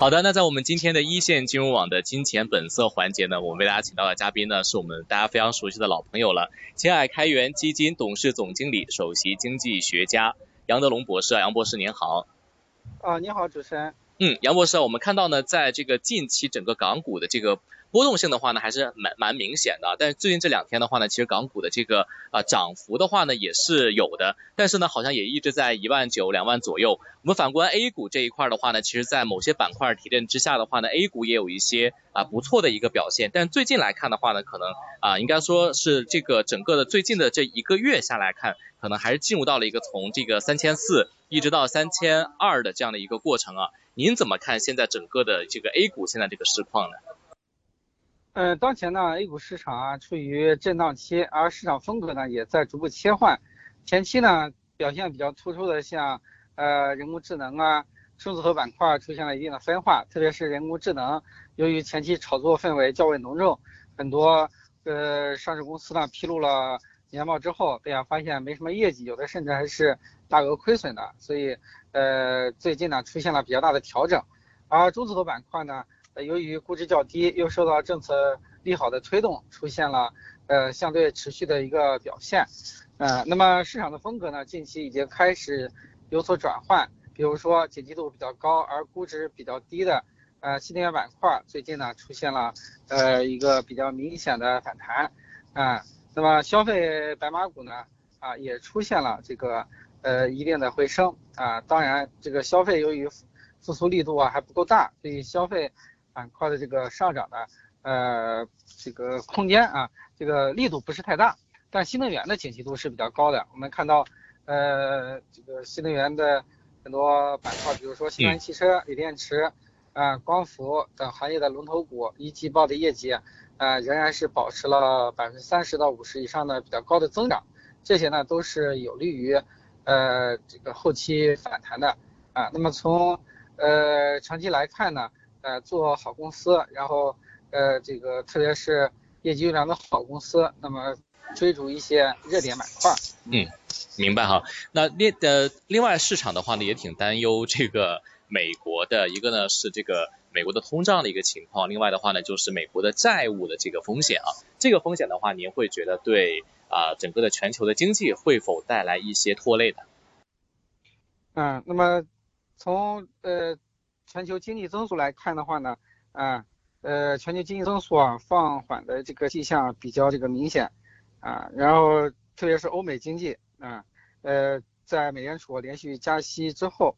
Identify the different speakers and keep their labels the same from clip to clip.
Speaker 1: 好的，那在我们今天的一线金融网的金钱本色环节呢，我们为大家请到的嘉宾呢，是我们大家非常熟悉的老朋友了，前海开源基金董事总经理、首席经济学家杨德龙博士。杨博士您好。
Speaker 2: 啊，你好，主持人。
Speaker 1: 嗯，杨博士，我们看到呢，在这个近期整个港股的这个。波动性的话呢，还是蛮蛮明显的。但是最近这两天的话呢，其实港股的这个啊涨幅的话呢也是有的，但是呢好像也一直在一万九两万左右。我们反观 A 股这一块的话呢，其实在某些板块提振之下的话呢，A 股也有一些啊不错的一个表现。但最近来看的话呢，可能啊应该说是这个整个的最近的这一个月下来看，可能还是进入到了一个从这个三千四一直到三千二的这样的一个过程啊。您怎么看现在整个的这个 A 股现在这个市况呢？
Speaker 2: 呃，当前呢，A 股市场啊处于震荡期，而市场风格呢也在逐步切换。前期呢表现比较突出的，像呃人工智能啊、数字头板块出现了一定的分化，特别是人工智能，由于前期炒作氛围较为浓重，很多呃上市公司呢披露了年报之后，大家发现没什么业绩，有的甚至还是大额亏损的，所以呃最近呢出现了比较大的调整。而中字头板块呢。由于估值较低，又受到政策利好的推动，出现了呃相对持续的一个表现，呃，那么市场的风格呢，近期已经开始有所转换，比如说景气度比较高而估值比较低的呃新能源板块，最近呢出现了呃一个比较明显的反弹，啊，那么消费白马股呢啊也出现了这个呃一定的回升啊，当然这个消费由于复苏力度啊还不够大，所以消费。板块的这个上涨的，呃，这个空间啊，这个力度不是太大，但新能源的景气度是比较高的。我们看到，呃，这个新能源的很多板块，比如说新能源汽车、锂电池、啊光伏等行业的龙头股，一季报的业绩，啊仍然是保持了百分之三十到五十以上的比较高的增长，这些呢都是有利于，呃，这个后期反弹的啊。那么从呃长期来看呢？呃，做好公司，然后呃，这个特别是业绩优良的好公司，那么追逐一些热点板块。
Speaker 1: 嗯，明白哈。那另呃，另外市场的话呢，也挺担忧这个美国的一个呢是这个美国的通胀的一个情况，另外的话呢就是美国的债务的这个风险啊。这个风险的话，您会觉得对啊整个的全球的经济会否带来一些拖累的？
Speaker 2: 嗯，那么从呃。全球经济增速来看的话呢，啊，呃，全球经济增速啊放缓的这个迹象比较这个明显，啊，然后特别是欧美经济啊，呃，在美联储连续加息之后，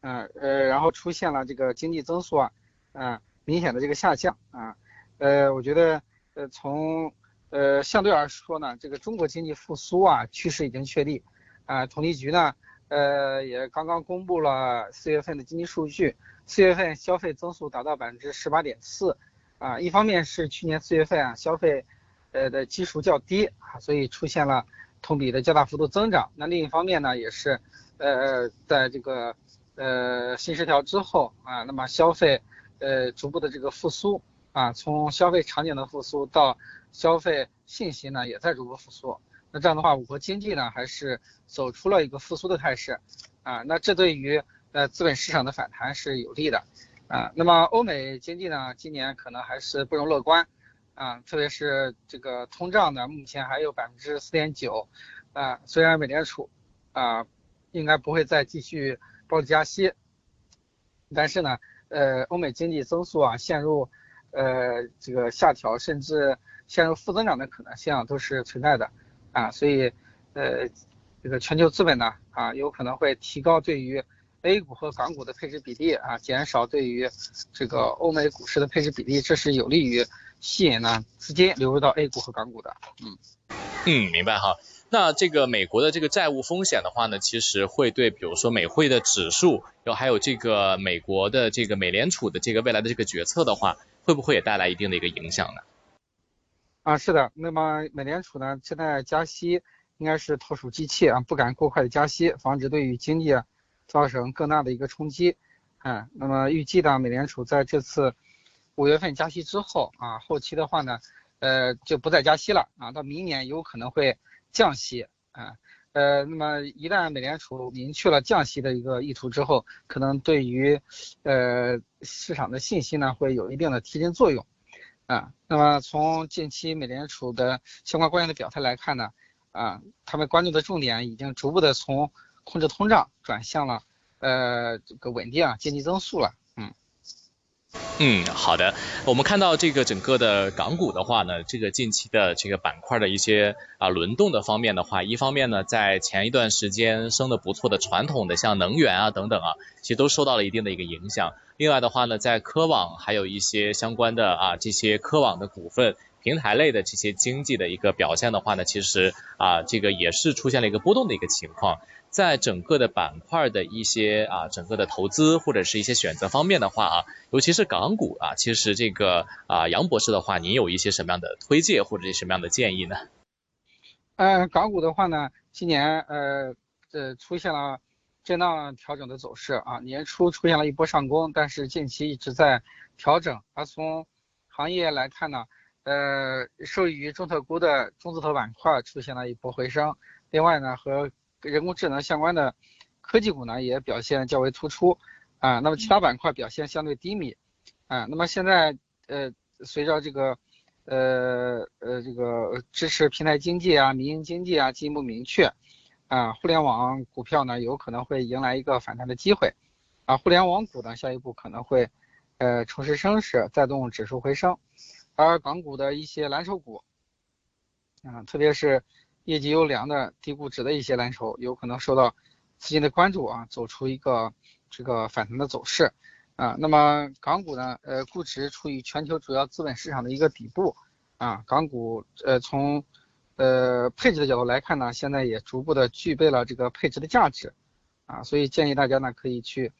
Speaker 2: 啊，呃，然后出现了这个经济增速啊，啊，明显的这个下降啊，呃，我觉得呃从呃相对而说呢，这个中国经济复苏啊趋势已经确立，啊，统计局呢，呃，也刚刚公布了四月份的经济数据。四月份消费增速达到百分之十八点四，啊，一方面是去年四月份啊消费，呃的基数较低啊，所以出现了同比的较大幅度增长。那另一方面呢，也是，呃，在这个呃新十条之后啊，那么消费呃逐步的这个复苏啊，从消费场景的复苏到消费信息呢也在逐步复苏。那这样的话，我国经济呢还是走出了一个复苏的态势啊，那这对于。呃，资本市场的反弹是有利的，啊，那么欧美经济呢，今年可能还是不容乐观，啊，特别是这个通胀呢，目前还有百分之四点九，啊，虽然美联储啊应该不会再继续暴力加息，但是呢，呃，欧美经济增速啊陷入呃这个下调，甚至陷入负增长的可能性都是存在的，啊，所以呃这个全球资本呢啊有可能会提高对于 A 股和港股的配置比例啊，减少对于这个欧美股市的配置比例，这是有利于吸引呢资金流入到 A 股和港股的。
Speaker 1: 嗯嗯，明白哈。那这个美国的这个债务风险的话呢，其实会对比如说美汇的指数，然后还有这个美国的这个美联储的这个未来的这个决策的话，会不会也带来一定的一个影响呢？
Speaker 2: 啊，是的。那么美联储呢，现在加息应该是投鼠忌器啊，不敢过快的加息，防止对于经济。造成更大的一个冲击，嗯，那么预计呢，美联储在这次五月份加息之后啊，后期的话呢，呃，就不再加息了啊，到明年有可能会降息啊，呃，那么一旦美联储明确了降息的一个意图之后，可能对于呃市场的信息呢会有一定的提振作用啊。那么从近期美联储的相关官员的表态来看呢，啊，他们关注的重点已经逐步的从控制通胀转向了呃这个稳定啊经济增速了。
Speaker 1: 嗯，嗯好的。我们看到这个整个的港股的话呢，这个近期的这个板块的一些啊轮动的方面的话，一方面呢，在前一段时间升的不错的传统的像能源啊等等啊，其实都受到了一定的一个影响。另外的话呢，在科网还有一些相关的啊这些科网的股份、平台类的这些经济的一个表现的话呢，其实啊这个也是出现了一个波动的一个情况。在整个的板块的一些啊，整个的投资或者是一些选择方面的话啊，尤其是港股啊，其实这个啊，杨博士的话，您有一些什么样的推荐或者是什么样的建议呢？
Speaker 2: 嗯，港股的话呢，今年呃呃出现了震荡调整的走势啊，年初出现了一波上攻，但是近期一直在调整。而从行业来看呢，呃，受益于中特估的中字头板块出现了一波回升，另外呢和人工智能相关的科技股呢也表现较为突出啊，那么其他板块表现相对低迷啊。那么现在呃，随着这个呃呃这个支持平台经济啊、民营经济啊进一步明确啊，互联网股票呢有可能会迎来一个反弹的机会啊，互联网股呢下一步可能会呃重拾升势，带动指数回升，而港股的一些蓝筹股啊，特别是。业绩优良的低估值的一些蓝筹有可能受到资金的关注啊，走出一个这个反弹的走势啊。那么港股呢，呃，估值处于全球主要资本市场的一个底部啊。港股呃从呃配置的角度来看呢，现在也逐步的具备了这个配置的价值啊，所以建议大家呢可以去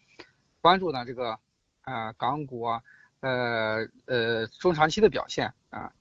Speaker 2: 关注呢这个啊港股啊呃呃中长期的表现啊。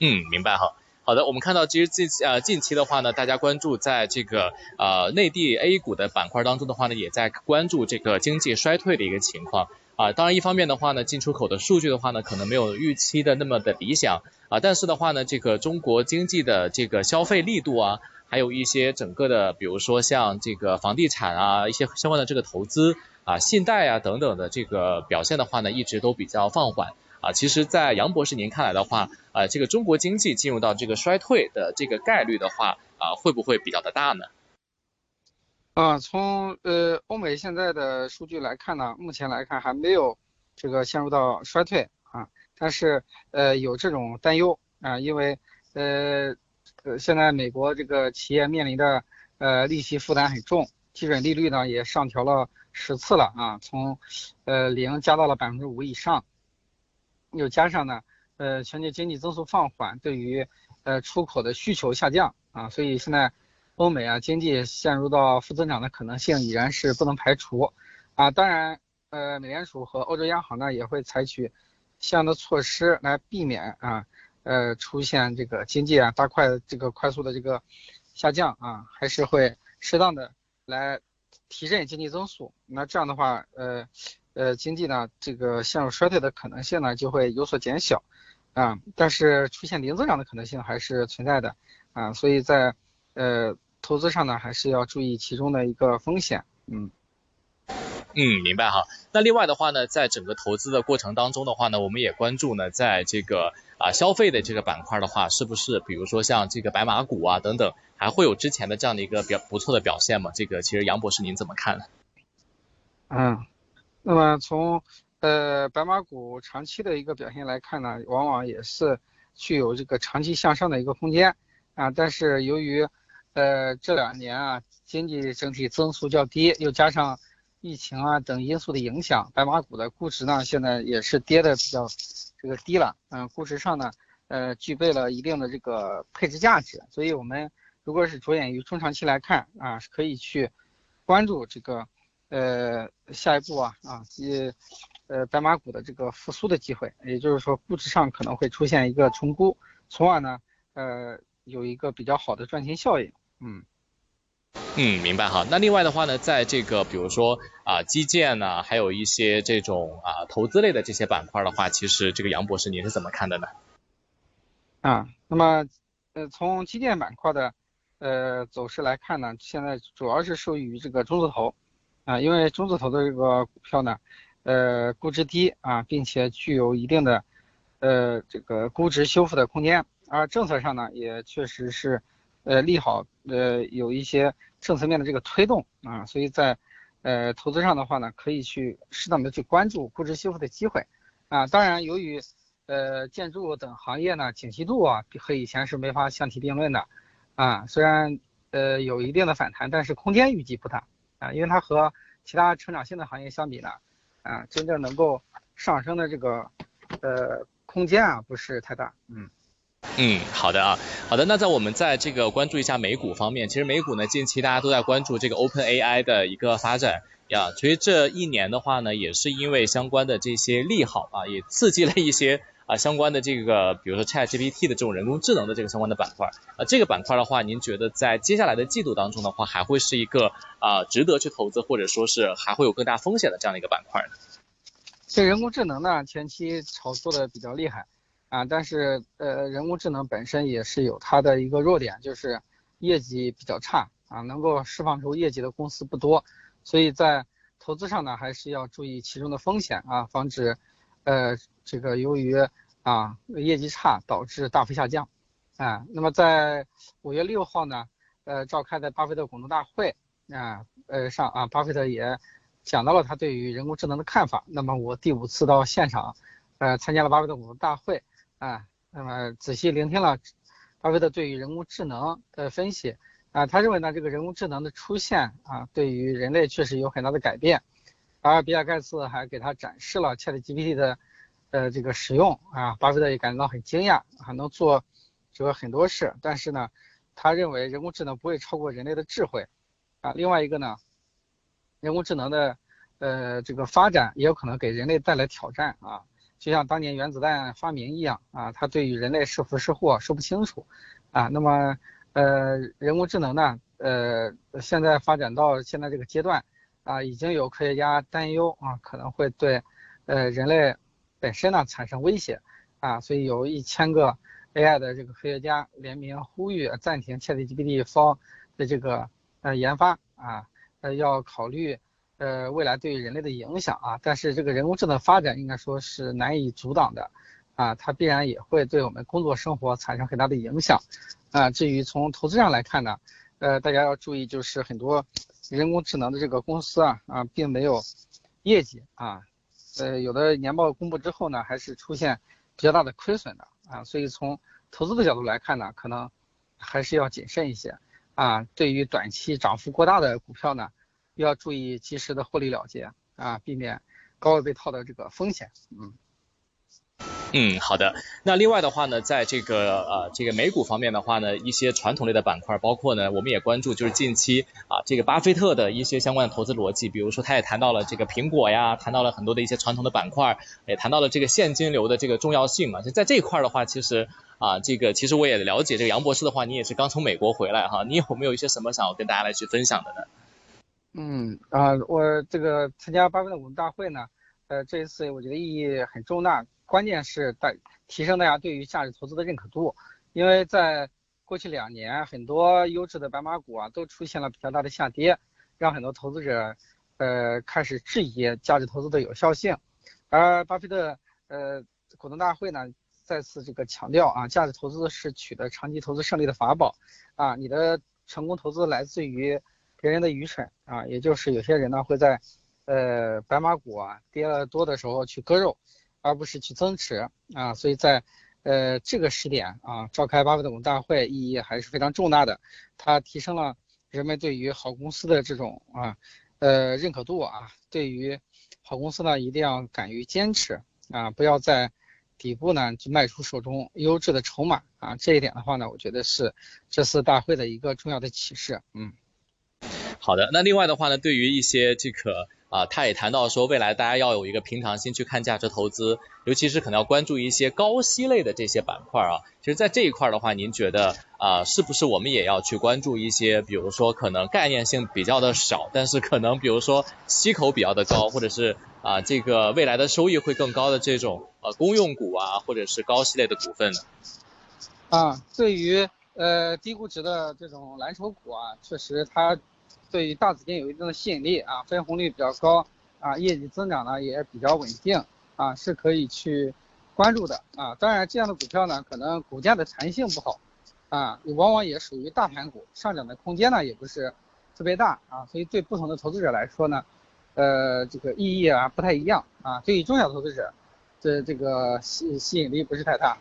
Speaker 1: 嗯，明白哈。好的，我们看到其实近呃近期的话呢，大家关注在这个呃内地 A 股的板块当中的话呢，也在关注这个经济衰退的一个情况啊。当然一方面的话呢，进出口的数据的话呢，可能没有预期的那么的理想啊。但是的话呢，这个中国经济的这个消费力度啊，还有一些整个的，比如说像这个房地产啊，一些相关的这个投资啊、信贷啊等等的这个表现的话呢，一直都比较放缓。啊，其实，在杨博士您看来的话，啊，这个中国经济进入到这个衰退的这个概率的话，啊，会不会比较的大呢？
Speaker 2: 啊，从呃欧美现在的数据来看呢，目前来看还没有这个陷入到衰退啊，但是呃有这种担忧啊，因为呃现在美国这个企业面临的呃利息负担很重，基准利率呢也上调了十次了啊，从呃零加到了百分之五以上。又加上呢，呃，全球经济增速放缓，对于呃出口的需求下降啊，所以现在欧美啊经济陷入到负增长的可能性已然是不能排除啊。当然，呃，美联储和欧洲央行呢也会采取相应的措施来避免啊，呃，出现这个经济啊大快这个快速的这个下降啊，还是会适当的来提振经济增速。那这样的话，呃。呃，经济呢，这个陷入衰退的可能性呢就会有所减小，啊，但是出现零增长的可能性还是存在的，啊，所以在呃投资上呢，还是要注意其中的一个风险，嗯。
Speaker 1: 嗯，明白哈。那另外的话呢，在整个投资的过程当中的话呢，我们也关注呢，在这个啊消费的这个板块的话，是不是比如说像这个白马股啊等等，还会有之前的这样的一个比较不错的表现吗？这个其实杨博士您怎么看呢？
Speaker 2: 嗯。那么从呃白马股长期的一个表现来看呢，往往也是具有这个长期向上的一个空间啊。但是由于呃这两年啊经济整体增速较低，又加上疫情啊等因素的影响，白马股的估值呢现在也是跌的比较这个低了。嗯，估值上呢呃具备了一定的这个配置价值，所以我们如果是着眼于中长期来看啊，是可以去关注这个。呃，下一步啊啊，及呃白马股的这个复苏的机会，也就是说估值上可能会出现一个重估，从而呢呃有一个比较好的赚钱效应。嗯
Speaker 1: 嗯，明白哈。那另外的话呢，在这个比如说啊基建呢，还有一些这种啊投资类的这些板块的话，其实这个杨博士您是怎么看的呢？
Speaker 2: 啊，那么呃从基建板块的呃走势来看呢，现在主要是受益于这个中字头啊，因为中字头的这个股票呢，呃估值低啊，并且具有一定的呃这个估值修复的空间，而政策上呢也确实是呃利好，呃有一些政策面的这个推动啊，所以在呃投资上的话呢，可以去适当的去关注估值修复的机会。啊，当然由于呃，建筑等行业呢，景气度啊，和以前是没法相提并论的，啊，虽然呃有一定的反弹，但是空间预计不大。啊，因为它和其他成长性的行业相比呢，啊，真正能够上升的这个呃空间啊，不是太大，
Speaker 1: 嗯。嗯，好的啊，好的，那在我们在这个关注一下美股方面，其实美股呢，近期大家都在关注这个 Open AI 的一个发展。呀，其实这一年的话呢，也是因为相关的这些利好啊，也刺激了一些啊相关的这个，比如说 ChatGPT 的这种人工智能的这个相关的板块。啊，这个板块的话，您觉得在接下来的季度当中的话，还会是一个啊值得去投资，或者说是还会有更大风险的这样的一个板块呢？
Speaker 2: 这人工智能呢，前期炒作的比较厉害啊，但是呃，人工智能本身也是有它的一个弱点，就是业绩比较差啊，能够释放出业绩的公司不多。所以在投资上呢，还是要注意其中的风险啊，防止，呃，这个由于啊业绩差导致大幅下降，啊，那么在五月六号呢，呃，召开的巴菲特股东大会啊，呃上啊，巴菲特也讲到了他对于人工智能的看法。那么我第五次到现场，呃，参加了巴菲特股东大会啊，那么仔细聆听了巴菲特对于人工智能的分析。啊，他认为呢，这个人工智能的出现啊，对于人类确实有很大的改变，而比尔盖茨还给他展示了 ChatGPT 的呃这个使用啊，巴菲特也感到很惊讶，还能做这个很多事，但是呢，他认为人工智能不会超过人类的智慧啊，另外一个呢，人工智能的呃这个发展也有可能给人类带来挑战啊，就像当年原子弹发明一样啊，它对于人类是福是祸说不清楚啊，那么。呃，人工智能呢，呃，现在发展到现在这个阶段，啊，已经有科学家担忧啊，可能会对，呃，人类本身呢产生威胁，啊，所以有一千个 AI 的这个科学家联名呼吁暂停 ChatGPT 方的这个呃研发，啊，呃，要考虑呃未来对人类的影响啊，但是这个人工智能发展应该说是难以阻挡的。啊，它必然也会对我们工作生活产生很大的影响，啊，至于从投资上来看呢，呃，大家要注意，就是很多人工智能的这个公司啊，啊，并没有业绩啊，呃，有的年报公布之后呢，还是出现比较大的亏损的啊，所以从投资的角度来看呢，可能还是要谨慎一些啊，对于短期涨幅过大的股票呢，要注意及时的获利了结啊，避免高位被套的这个风险，嗯。
Speaker 1: 嗯，好的。那另外的话呢，在这个呃这个美股方面的话呢，一些传统类的板块，包括呢，我们也关注就是近期啊这个巴菲特的一些相关的投资逻辑，比如说他也谈到了这个苹果呀，谈到了很多的一些传统的板块，也谈到了这个现金流的这个重要性嘛。就在这一块的话，其实啊这个其实我也了解，这个杨博士的话，你也是刚从美国回来哈，你有没有一些什么想要跟大家来去分享的呢？
Speaker 2: 嗯啊，我这个参加巴菲特股东大会呢，呃这一次我觉得意义很重大。关键是大提升大家对于价值投资的认可度，因为在过去两年，很多优质的白马股啊都出现了比较大的下跌，让很多投资者呃开始质疑价值投资的有效性。而巴菲特呃股东大会呢再次这个强调啊，价值投资是取得长期投资胜利的法宝啊，你的成功投资来自于别人的愚蠢啊，也就是有些人呢会在呃白马股啊跌了多的时候去割肉。而不是去增持啊，所以在呃这个时点啊，召开巴菲特股东大会意义还是非常重大的，它提升了人们对于好公司的这种啊呃认可度啊，对于好公司呢一定要敢于坚持啊，不要在底部呢就卖出手中优质的筹码啊，这一点的话呢，我觉得是这次大会的一个重要的启示，嗯。
Speaker 1: 好的，那另外的话呢，对于一些这个。啊，他也谈到说，未来大家要有一个平常心去看价值投资，尤其是可能要关注一些高息类的这些板块啊。其实，在这一块的话，您觉得啊，是不是我们也要去关注一些，比如说可能概念性比较的少，但是可能比如说息口比较的高，或者是啊这个未来的收益会更高的这种呃公用股啊，或者是高息类的股份呢？
Speaker 2: 啊，对于呃，低估值的这种蓝筹股啊，确实它对于大资金有一定的吸引力啊，分红率比较高啊，业绩增长呢也比较稳定啊，是可以去关注的啊。当然，这样的股票呢，可能股价的弹性不好啊，往往也属于大盘股，上涨的空间呢也不是特别大啊，所以对不同的投资者来说呢，呃，这个意义啊不太一样啊。对于中小投资者，这这个吸吸引力不是太大。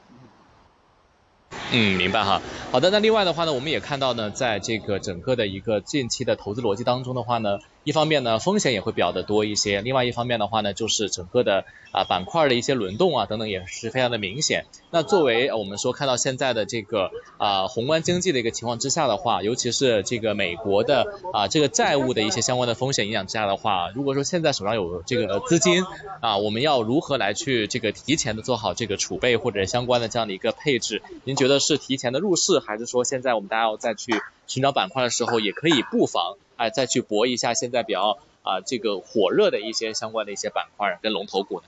Speaker 1: 嗯，明白哈。好的，那另外的话呢，我们也看到呢，在这个整个的一个近期的投资逻辑当中的话呢。一方面呢，风险也会比较的多一些；另外一方面的话呢，就是整个的啊板块的一些轮动啊等等也是非常的明显。那作为我们说看到现在的这个啊宏观经济的一个情况之下的话，尤其是这个美国的啊这个债务的一些相关的风险影响之下的话，如果说现在手上有这个资金啊，我们要如何来去这个提前的做好这个储备或者相关的这样的一个配置？您觉得是提前的入市，还是说现在我们大家要再去寻找板块的时候也可以不妨？哎，再去搏一下现在比较啊这个火热的一些相关的一些板块跟龙头股呢？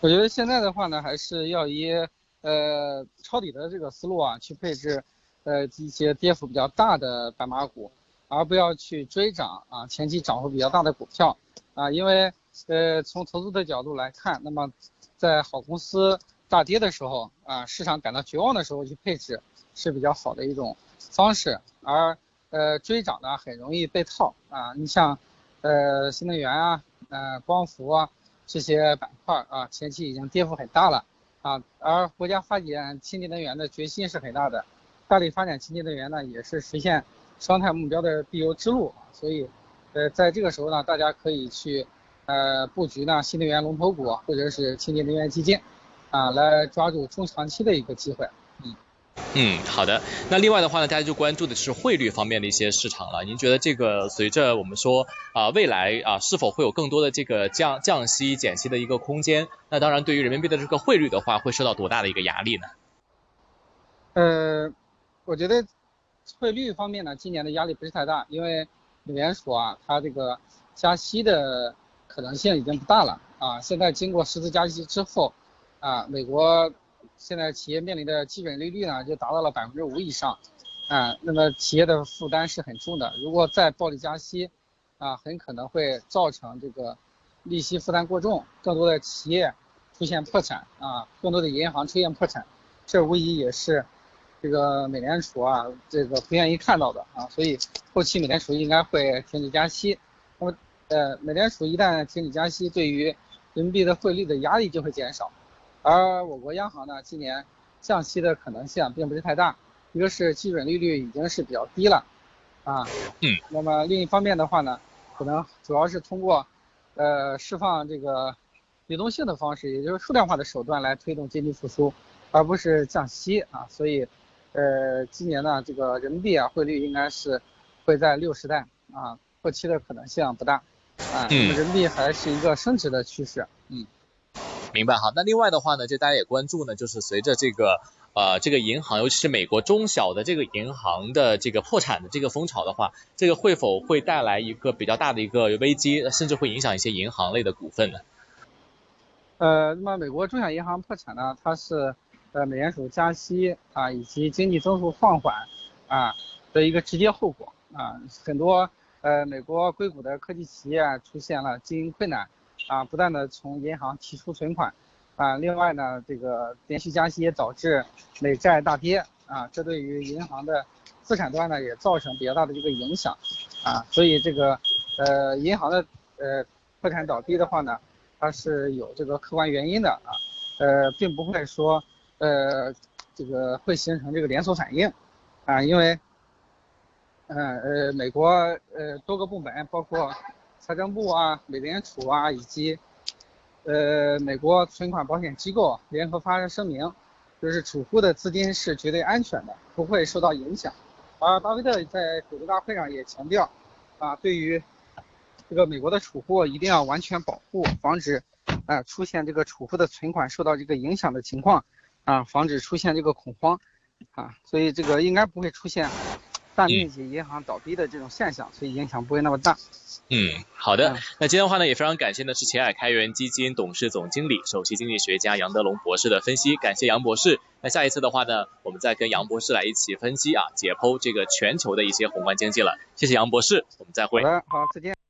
Speaker 2: 我觉得现在的话呢，还是要以呃抄底的这个思路啊，去配置呃一些跌幅比较大的白马股，而不要去追涨啊前期涨幅比较大的股票啊，因为呃从投资的角度来看，那么在好公司大跌的时候啊，市场感到绝望的时候去配置是比较好的一种方式，而。呃，追涨呢很容易被套啊！你像，呃，新能源啊，呃，光伏啊这些板块啊，前期已经跌幅很大了啊。而国家发展清洁能源的决心是很大的，大力发展清洁能源呢，也是实现双碳目标的必由之路。所以，呃，在这个时候呢，大家可以去呃布局呢新能源龙头股或者是清洁能源基金啊，来抓住中长期的一个机会。
Speaker 1: 嗯，好的。那另外的话呢，大家就关注的是汇率方面的一些市场了。您觉得这个随着我们说啊未来啊是否会有更多的这个降降息减息的一个空间？那当然，对于人民币的这个汇率的话，会受到多大的一个压力呢？
Speaker 2: 呃，我觉得汇率方面呢，今年的压力不是太大，因为美联储啊，它这个加息的可能性已经不大了啊。现在经过十次加息之后啊，美国。现在企业面临的基准利率呢，就达到了百分之五以上，啊，那么企业的负担是很重的。如果再暴力加息，啊，很可能会造成这个利息负担过重，更多的企业出现破产，啊，更多的银行出现破产，这无疑也是这个美联储啊，这个不愿意看到的啊。所以后期美联储应该会停止加息。那么，呃，美联储一旦停止加息，对于人民币的汇率的压力就会减少。而我国央行呢，今年降息的可能性并不是太大，一个是基准利率已经是比较低了，啊，
Speaker 1: 嗯，
Speaker 2: 那么另一方面的话呢，可能主要是通过，呃，释放这个流动性的方式，也就是数量化的手段来推动经济复苏，而不是降息啊，所以，呃，今年呢，这个人民币啊汇率应该是会在六十代啊，破期的可能性不大，啊，人民币还是一个升值的趋势，嗯。
Speaker 1: 明白哈，那另外的话呢，就大家也关注呢，就是随着这个呃这个银行，尤其是美国中小的这个银行的这个破产的这个风潮的话，这个会否会带来一个比较大的一个危机，甚至会影响一些银行类的股份呢？
Speaker 2: 呃，那么美国中小银行破产呢，它是呃美联储加息啊以及经济增速放缓啊的一个直接后果啊，很多呃美国硅谷的科技企业出现了经营困难。啊，不断的从银行提出存款，啊，另外呢，这个连续加息也导致美债大跌，啊，这对于银行的资产端呢也造成比较大的一个影响，啊，所以这个呃银行的呃破产倒闭的话呢，它是有这个客观原因的啊，呃，并不会说呃这个会形成这个连锁反应，啊，因为嗯呃美国呃多个部门包括。财政部啊，美联储啊，以及呃美国存款保险机构联合发声明，就是储户的资金是绝对安全的，不会受到影响。而巴菲特在股东大会上也强调，啊，对于这个美国的储户一定要完全保护，防止啊出现这个储户的存款受到这个影响的情况，啊，防止出现这个恐慌，啊，所以这个应该不会出现大面积银行倒闭的这种现象，所以影响不会那么大。
Speaker 1: 嗯，好的。那今天的话呢，也非常感谢的是前海开源基金董事总经理、首席经济学家杨德龙博士的分析，感谢杨博士。那下一次的话呢，我们再跟杨博士来一起分析啊，解剖这个全球的一些宏观经济了。谢谢杨博士，我们再会。
Speaker 2: 好的，好，再见。